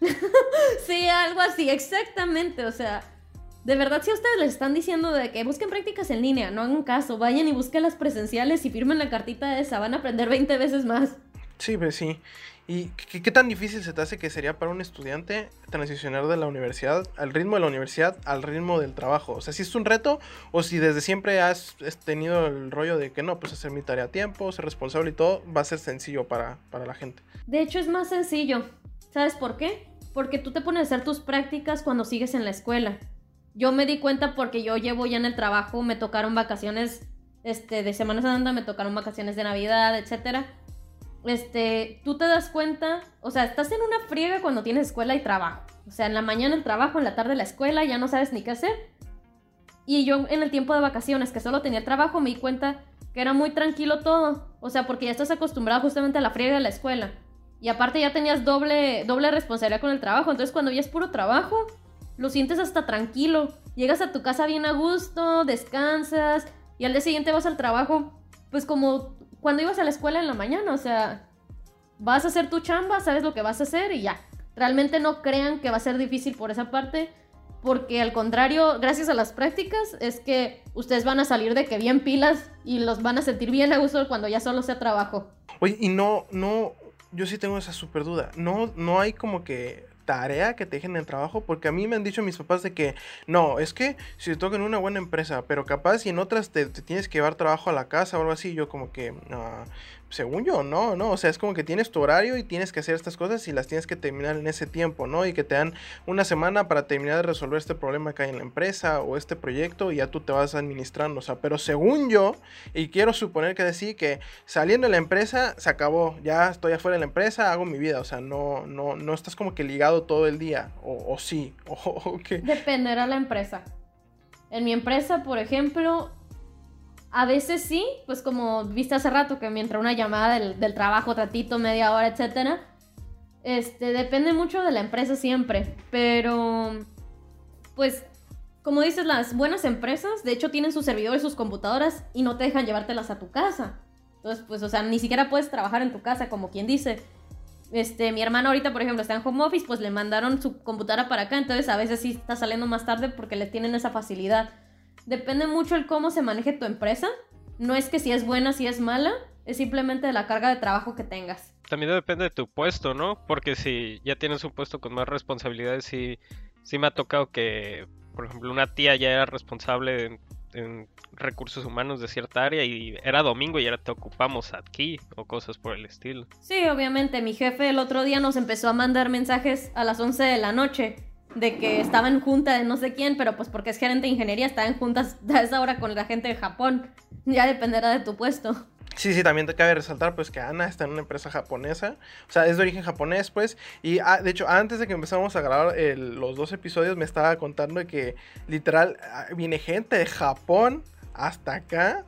Sí, algo así, exactamente. O sea, de verdad, si a ustedes les están diciendo de que busquen prácticas en línea, no hagan caso, vayan y busquen las presenciales y firmen la cartita esa, van a aprender 20 veces más. Sí, pues sí. ¿Y qué, qué tan difícil se te hace que sería para un estudiante transicionar de la universidad, al ritmo de la universidad, al ritmo del trabajo? O sea, si es un reto o si desde siempre has, has tenido el rollo de que no, pues hacer mi tarea a tiempo, ser responsable y todo, va a ser sencillo para, para la gente. De hecho, es más sencillo. ¿Sabes por qué? Porque tú te pones a hacer tus prácticas cuando sigues en la escuela. Yo me di cuenta porque yo llevo ya en el trabajo, me tocaron vacaciones este, de Semana Santa, me tocaron vacaciones de Navidad, etcétera. Este, tú te das cuenta, o sea, estás en una friega cuando tienes escuela y trabajo. O sea, en la mañana el trabajo, en la tarde la escuela, ya no sabes ni qué hacer. Y yo en el tiempo de vacaciones, que solo tenía trabajo, me di cuenta que era muy tranquilo todo. O sea, porque ya estás acostumbrado justamente a la friega de la escuela. Y aparte ya tenías doble, doble responsabilidad con el trabajo. Entonces cuando ya es puro trabajo, lo sientes hasta tranquilo. Llegas a tu casa bien a gusto, descansas y al día siguiente vas al trabajo. Pues como cuando ibas a la escuela en la mañana, o sea, vas a hacer tu chamba, sabes lo que vas a hacer y ya. Realmente no crean que va a ser difícil por esa parte, porque al contrario, gracias a las prácticas, es que ustedes van a salir de que bien pilas y los van a sentir bien a gusto cuando ya solo sea trabajo. Oye, y no, no, yo sí tengo esa super duda. No, no hay como que tarea que te dejen en el trabajo, porque a mí me han dicho mis papás de que no, es que si te toca en una buena empresa, pero capaz y en otras te, te tienes que llevar trabajo a la casa o algo así, yo como que, ah, según yo, no, no, o sea, es como que tienes tu horario y tienes que hacer estas cosas y las tienes que terminar en ese tiempo, ¿no? Y que te dan una semana para terminar de resolver este problema que hay en la empresa o este proyecto y ya tú te vas administrando, o sea, pero según yo, y quiero suponer que decir que saliendo de la empresa se acabó, ya estoy afuera de la empresa, hago mi vida, o sea, no, no, no estás como que ligado todo el día, o, sí, o, o qué. Dependerá la empresa. En mi empresa, por ejemplo, a veces sí, pues como viste hace rato que me entró una llamada del, del trabajo, ratito, media hora, etcétera. Este, depende mucho de la empresa siempre, pero pues como dices, las buenas empresas, de hecho, tienen sus servidores, sus computadoras y no te dejan llevártelas a tu casa. Entonces, pues, o sea, ni siquiera puedes trabajar en tu casa, como quien dice. Este, mi hermana ahorita, por ejemplo, está en home office, pues le mandaron su computadora para acá, entonces a veces sí está saliendo más tarde porque le tienen esa facilidad. Depende mucho el cómo se maneje tu empresa. No es que si es buena, si es mala, es simplemente de la carga de trabajo que tengas. También depende de tu puesto, ¿no? Porque si ya tienes un puesto con más responsabilidades, sí, sí me ha tocado que, por ejemplo, una tía ya era responsable en, en recursos humanos de cierta área y era domingo y ahora te ocupamos aquí o cosas por el estilo. Sí, obviamente, mi jefe el otro día nos empezó a mandar mensajes a las 11 de la noche de que estaba en junta de no sé quién, pero pues porque es gerente de ingeniería, está en juntas a esa hora con la gente de Japón. Ya dependerá de tu puesto. Sí, sí, también te cabe resaltar pues que Ana está en una empresa japonesa, o sea, es de origen japonés pues, y ah, de hecho antes de que empezamos a grabar los dos episodios me estaba contando que literal ah, viene gente de Japón hasta acá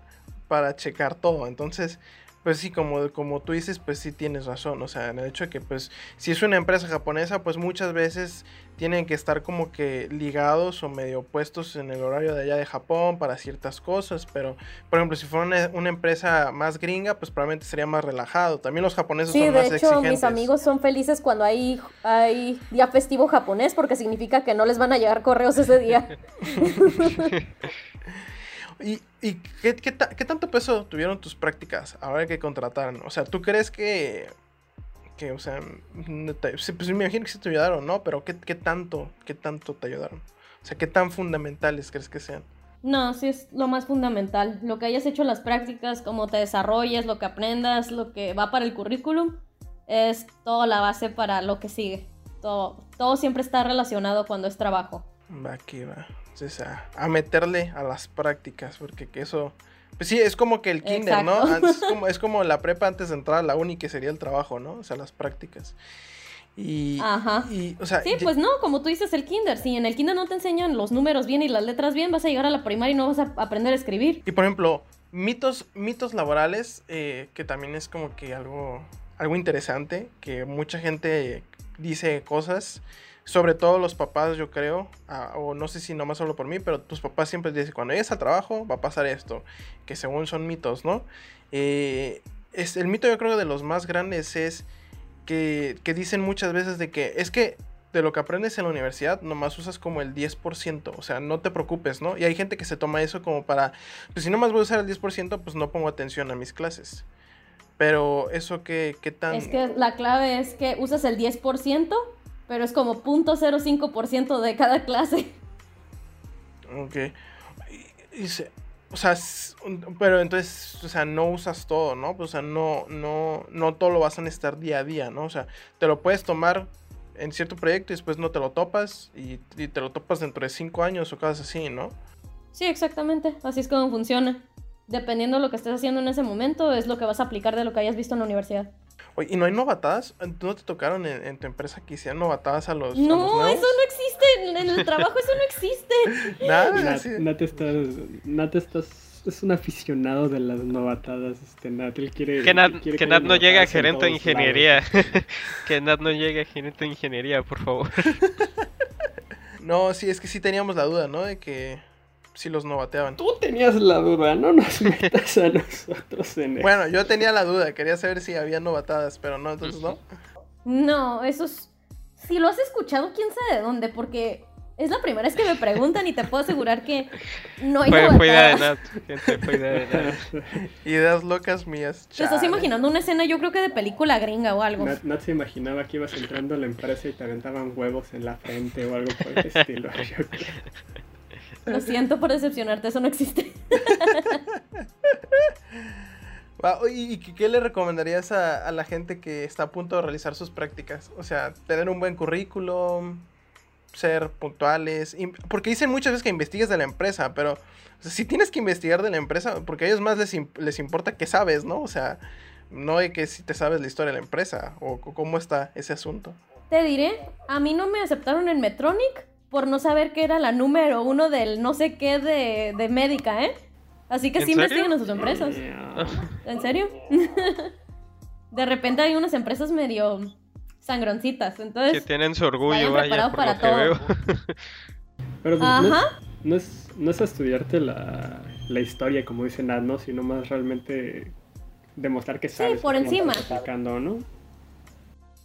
para checar todo, entonces Pues sí, como, como tú dices, pues sí tienes razón. O sea, en el hecho de que, pues, si es una empresa japonesa, pues muchas veces tienen que estar como que ligados o medio puestos en el horario de allá de Japón para ciertas cosas. Pero, por ejemplo, si fuera una, una empresa más gringa, pues probablemente sería más relajado. También los japoneses Sí, son de más hecho, exigentes. mis amigos son felices cuando hay, hay día festivo japonés porque significa que no les van a llegar correos ese día. ¿Y, y qué, qué ta- qué tanto peso tuvieron tus prácticas ahora que contrataron? O sea, ¿tú crees que, que o sea, sí, pues me imagino que sí te ayudaron, ¿no? Pero ¿qué, qué tanto, qué tanto te ayudaron? O sea, ¿qué tan fundamentales crees que sean? No, sí es lo más fundamental. Lo que hayas hecho en las prácticas, cómo te desarrolles, lo que aprendas, lo que va para el currículum, es toda la base para lo que sigue. Todo, todo siempre está relacionado cuando es trabajo. Va aquí, va. Entonces, a, a meterle a las prácticas, porque que eso... Pues sí, es como que el kinder, ¿no? Exacto. Antes- es, como, es como la prepa antes de entrar a la uni, que sería el trabajo, ¿no? O sea, las prácticas. Y, Ajá. y o sea, Sí, pues no, como tú dices, el kinder. Si en el kinder no te enseñan los números bien y las letras bien, vas a llegar a la primaria y no vas a aprender a escribir. Y por ejemplo, mitos, mitos laborales, eh, que también es como que algo, algo interesante, que mucha gente dice cosas, sobre todo los papás, yo creo, ah, o no sé si nomás solo por mí, pero tus papás siempre dicen, cuando llegues al trabajo va a pasar esto, que según son mitos, ¿no? Eh, es, el mito yo creo de los más grandes es que, que dicen muchas veces de que es que de lo que aprendes en la universidad nomás usas como el 10%, o sea, no te preocupes, ¿no? Y hay gente que se toma eso como para, pues si nomás voy a usar el 10%, pues no pongo atención a mis clases. Pero eso que, qué tan... Es que la clave es que usas el 10%, pero es como 0.05% de cada clase. Ok. O sea, pero entonces, o sea, no usas todo, ¿no? Pues, o sea, no, no, no todo lo vas a necesitar día a día, ¿no? O sea, te lo puedes tomar en cierto proyecto y después no te lo topas y, y te lo topas dentro de cinco años o cosas así, ¿no? Sí, exactamente. Así es como funciona. Dependiendo de lo que estés haciendo en ese momento, es lo que vas a aplicar de lo que hayas visto en la universidad. Oye, ¿y no hay novatadas? ¿No te tocaron en, en tu empresa que hicieran novatadas a los, a los No, nuevos? eso no existe. En el trabajo eso no existe. Nada, Nat, estás, Nat estás, es un aficionado de las novatadas, este Nat, él quiere... Que Nat, quiere que Nat no llegue a gerente de ingeniería. que Nat no llegue a gerente de ingeniería, por favor. No, sí, es que sí teníamos la duda, ¿no? De que sí los novateaban. Tú tenías la duda, no nos metas a nosotros en eso. Bueno, yo tenía la duda, quería saber si había novatadas, pero no, entonces no. No, eso es... Si lo has escuchado, quién sabe de dónde, porque es la primera vez que me preguntan y te puedo asegurar que no hay Fue, fue idea de. Nat, gente, fue idea de Nat. Ideas locas mías. Te estás imaginando una escena, yo creo que de película gringa o algo. Nat, Nat se imaginaba que ibas entrando a la empresa y te aventaban huevos en la frente o algo por el estilo. Lo siento por decepcionarte, eso no existe. ¿Y qué, le recomendarías a, a la gente que está a punto de realizar sus prácticas? O sea, tener un buen currículum, ser puntuales. Porque dicen muchas veces que investigues de la empresa, pero o sea, si tienes que investigar de la empresa, porque a ellos más les, les importa que sabes, ¿no? O sea, no de que si te sabes la historia de la empresa o cómo está ese asunto. Te diré, a mí no me aceptaron en Metronic por no saber que era la número uno del no sé qué de, de médica, ¿eh? Así que ¿En sí serio? investiguen a sus empresas. ¿En serio? de repente hay unas empresas medio sangroncitas, Que entonces... tienen su orgullo, vaya, por para lo que todo. veo. Pero pues, no, es, no, es, no es estudiarte la, la historia, como dice Nat, ¿no? Sino más realmente demostrar que sabes. por cómo encima. ¿no?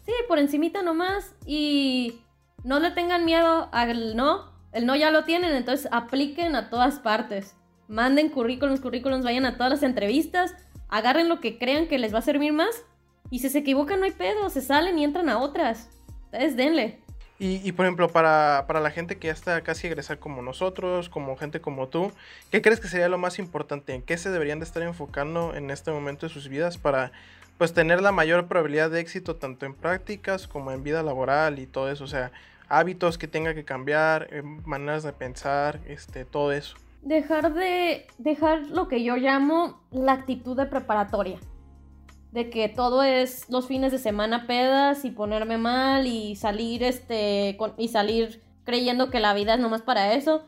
Sí, por encimita nomás y no le tengan miedo al no. El no ya lo tienen, entonces apliquen a todas partes. Manden currículums, currículums, vayan a todas las entrevistas, agarren lo que crean que les va a servir más y si se equivocan no hay pedo, se salen y entran a otras. Ustedes denle. Y, y, por ejemplo, para, para la gente que ya está casi egresar como nosotros, como gente como tú, ¿qué crees que sería lo más importante? ¿En qué se deberían de estar enfocando en este momento de sus vidas para pues tener la mayor probabilidad de éxito tanto en prácticas como en vida laboral y todo eso? O sea, hábitos que tenga que cambiar, eh, maneras de pensar, este, todo eso. Dejar de. dejar lo que yo llamo la actitud de preparatoria. De que todo es los fines de semana pedas y ponerme mal y salir este. con- y salir creyendo que la vida es nomás para eso.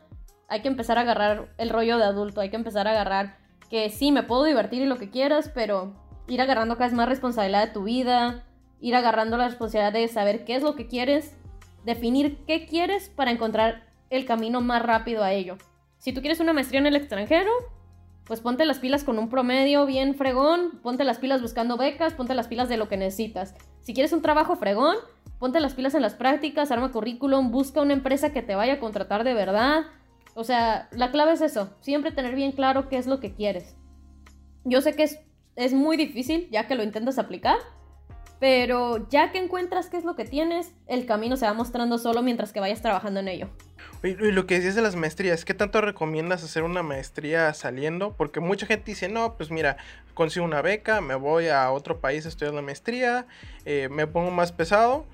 Hay que empezar a agarrar el rollo de adulto. Hay que empezar a agarrar que sí, me puedo divertir y lo que quieras, pero ir agarrando cada vez más responsabilidad de tu vida, ir agarrando la responsabilidad de saber qué es lo que quieres, definir qué quieres para encontrar el camino más rápido a ello. Si tú quieres una maestría en el extranjero, pues ponte las pilas con un promedio bien fregón, ponte las pilas buscando becas, ponte las pilas de lo que necesitas. Si quieres un trabajo fregón, ponte las pilas en las prácticas, arma currículum, busca una empresa que te vaya a contratar de verdad. O sea, la clave es eso, siempre tener bien claro qué es lo que quieres. Yo sé que es, es muy difícil ya que lo intentas aplicar, pero ya que encuentras qué es lo que tienes, el camino se va mostrando solo mientras que vayas trabajando en ello. Y lo que decías de las maestrías, ¿qué tanto recomiendas hacer una maestría saliendo? Porque mucha gente dice, no, pues mira, consigo una beca, me voy a otro país a estudiar la maestría, eh, me pongo más pesado.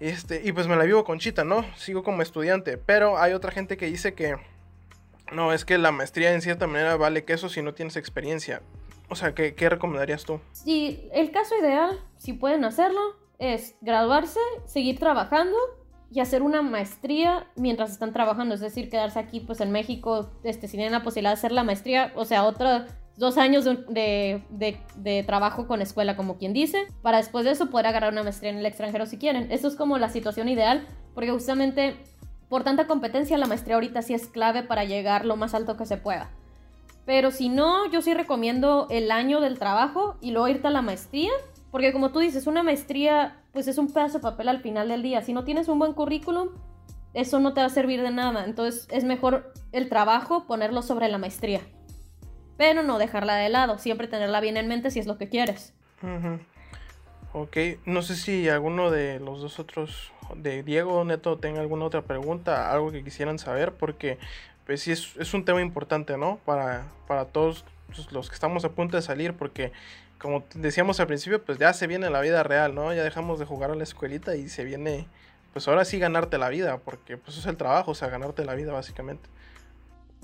Este, y pues me la vivo con chita, ¿no? Sigo como estudiante. Pero hay otra gente que dice que no, es que la maestría en cierta manera vale que eso si no tienes experiencia. O sea, ¿qué, qué recomendarías tú? Sí, el caso ideal, si pueden hacerlo, es graduarse, seguir trabajando y hacer una maestría mientras están trabajando, es decir, quedarse aquí pues en México, este, si tienen la posibilidad de hacer la maestría, o sea, otros dos años de, de, de, trabajo con escuela, como quien dice, para después de eso poder agarrar una maestría en el extranjero si quieren. Eso es como la situación ideal, porque justamente por tanta competencia la maestría ahorita sí es clave para llegar lo más alto que se pueda. Pero si no, yo sí recomiendo el año del trabajo y luego irte a la maestría porque como tú dices, una maestría pues es un pedazo de papel al final del día. Si no tienes un buen currículum, eso no te va a servir de nada. Entonces es mejor el trabajo ponerlo sobre la maestría. Pero no dejarla de lado, siempre tenerla bien en mente si es lo que quieres. Ok, no sé si alguno de los dos otros, de Diego o Neto, tenga alguna otra pregunta, algo que quisieran saber, porque pues sí es, es un tema importante, ¿no? Para, para todos los que estamos a punto de salir, porque como decíamos al principio, pues ya se viene la vida real, ¿no? Ya dejamos de jugar a la escuelita y se viene, pues ahora sí ganarte la vida, porque pues es el trabajo, o sea, ganarte la vida básicamente.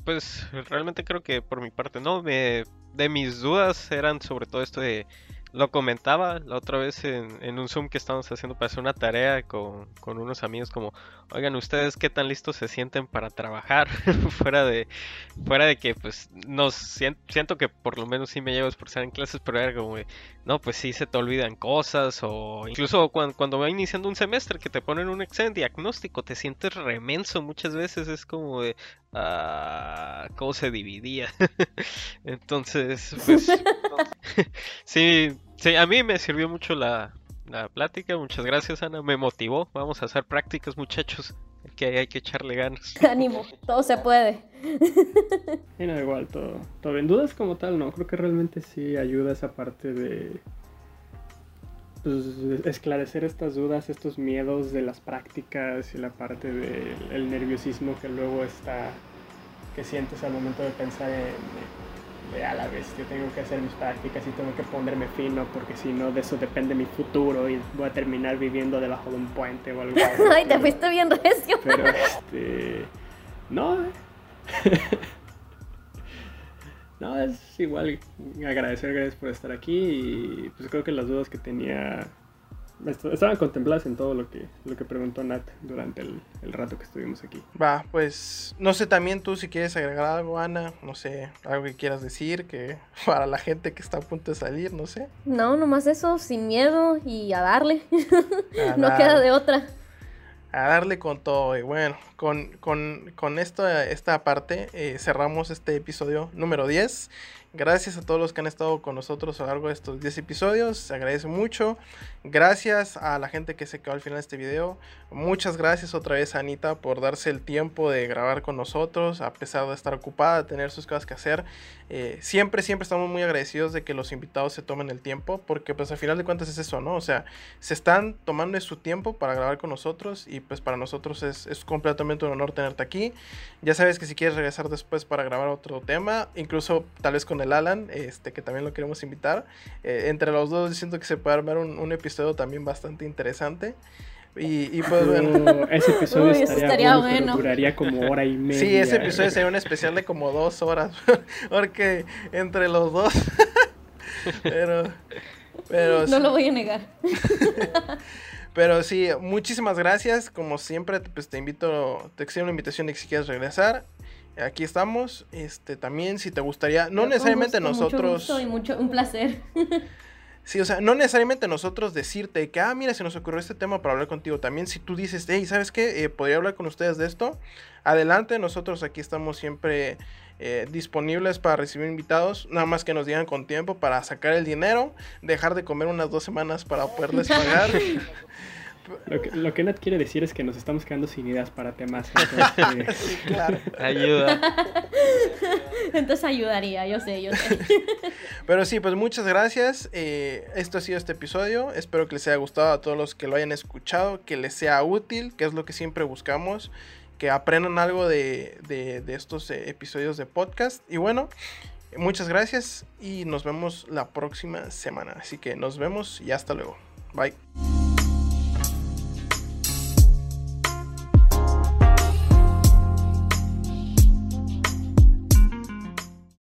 Pues realmente creo que por mi parte no, me, de mis dudas eran sobre todo esto de lo comentaba la otra vez en, un Zoom que estábamos haciendo para hacer una tarea con, unos amigos como, oigan, ¿ustedes qué tan listos se sienten para trabajar? fuera de fuera de que pues no siento, que por lo menos sí me llevo a esforzar en clases, pero era como, no, pues sí se te olvidan cosas o incluso cuando, cuando va iniciando un semestre que te ponen un examen diagnóstico, te sientes remenso muchas veces, es como de, ah, ¿cómo se dividía? Entonces, pues, sí, Sí, a mí me sirvió mucho la, plática. Muchas gracias, Ana. Me motivó. Vamos a hacer prácticas, muchachos. Que hay que echarle ganas. Ánimo, todo se puede. Y no, igual, todo, todo en dudas como tal, no. Creo que realmente sí ayuda esa parte de pues, esclarecer estas dudas, estos miedos de las prácticas y la parte del nerviosismo que luego está, que sientes al momento de pensar en a la vez yo tengo que hacer mis prácticas y tengo que ponerme fino porque si no de eso depende mi futuro y voy a terminar viviendo debajo de un puente o algo así. Ay, te fuiste bien recio. Pero este no. Eh. no, es igual agradecer gracias por estar aquí y pues creo que las dudas que tenía estaban contempladas en todo lo que, lo que preguntó Nat durante el, rato que estuvimos aquí. Va, pues no sé también tú si quieres agregar algo, Ana, no sé, algo que quieras decir, que para la gente que está a punto de salir, no sé. No, nomás eso, sin miedo y a darle. no queda de otra. A darle con todo. Y bueno, con, con, con esto, esta parte eh, cerramos este episodio número 10. Gracias a todos los que han estado con nosotros a lo largo de estos 10 episodios. Se agradece mucho. Gracias a la gente que se quedó al final de este video. Muchas gracias otra vez a Anita por darse el tiempo de grabar con nosotros, a pesar de estar ocupada, tener sus cosas que hacer. Eh, siempre, siempre estamos muy agradecidos de que los invitados se tomen el tiempo, porque pues al final de cuentas es eso, ¿no? O sea, se están tomando su tiempo para grabar con nosotros y pues para nosotros es, es completamente un honor tenerte aquí. Ya sabes que si quieres regresar después para grabar otro tema, incluso tal vez con el Alan, este, que también lo queremos invitar. Eh, entre los dos siento que se puede armar un, episodio también bastante interesante. Y, pues bueno. ese episodio estaría, bueno, duraría como hora y media. Sí, ese episodio sería un especial de como dos horas. porque entre los dos. pero. pero no lo voy a negar. pero sí, muchísimas gracias. Como siempre, pues te invito, te extiendo una invitación de que si quieres regresar. Aquí estamos. Este, también si te gustaría, no necesariamente gusto, nosotros... Mucho gusto y mucho, un placer. Sí, o sea, no necesariamente nosotros decirte que, ah, mira, se nos ocurrió este tema para hablar contigo. También si tú dices, hey, ¿sabes qué? Eh, podría hablar con ustedes de esto. Adelante, nosotros aquí estamos siempre eh, disponibles para recibir invitados. Nada más que nos digan con tiempo para sacar el dinero, dejar de comer unas dos semanas para poderles pagar. Lo que, lo que Nat quiere decir es que nos estamos quedando sin ideas para temas. entonces, sí, claro. Ayuda. Entonces ayudaría, yo sé, yo sé. Pero sí, pues muchas gracias. Eh, esto ha sido este episodio. Espero que les haya gustado a todos los que lo hayan escuchado, que les sea útil, que es lo que siempre buscamos, que aprendan algo de, de- de estos eh, episodios de podcast. Y bueno, muchas gracias y nos vemos la próxima semana. Así que nos vemos y hasta luego. Bye.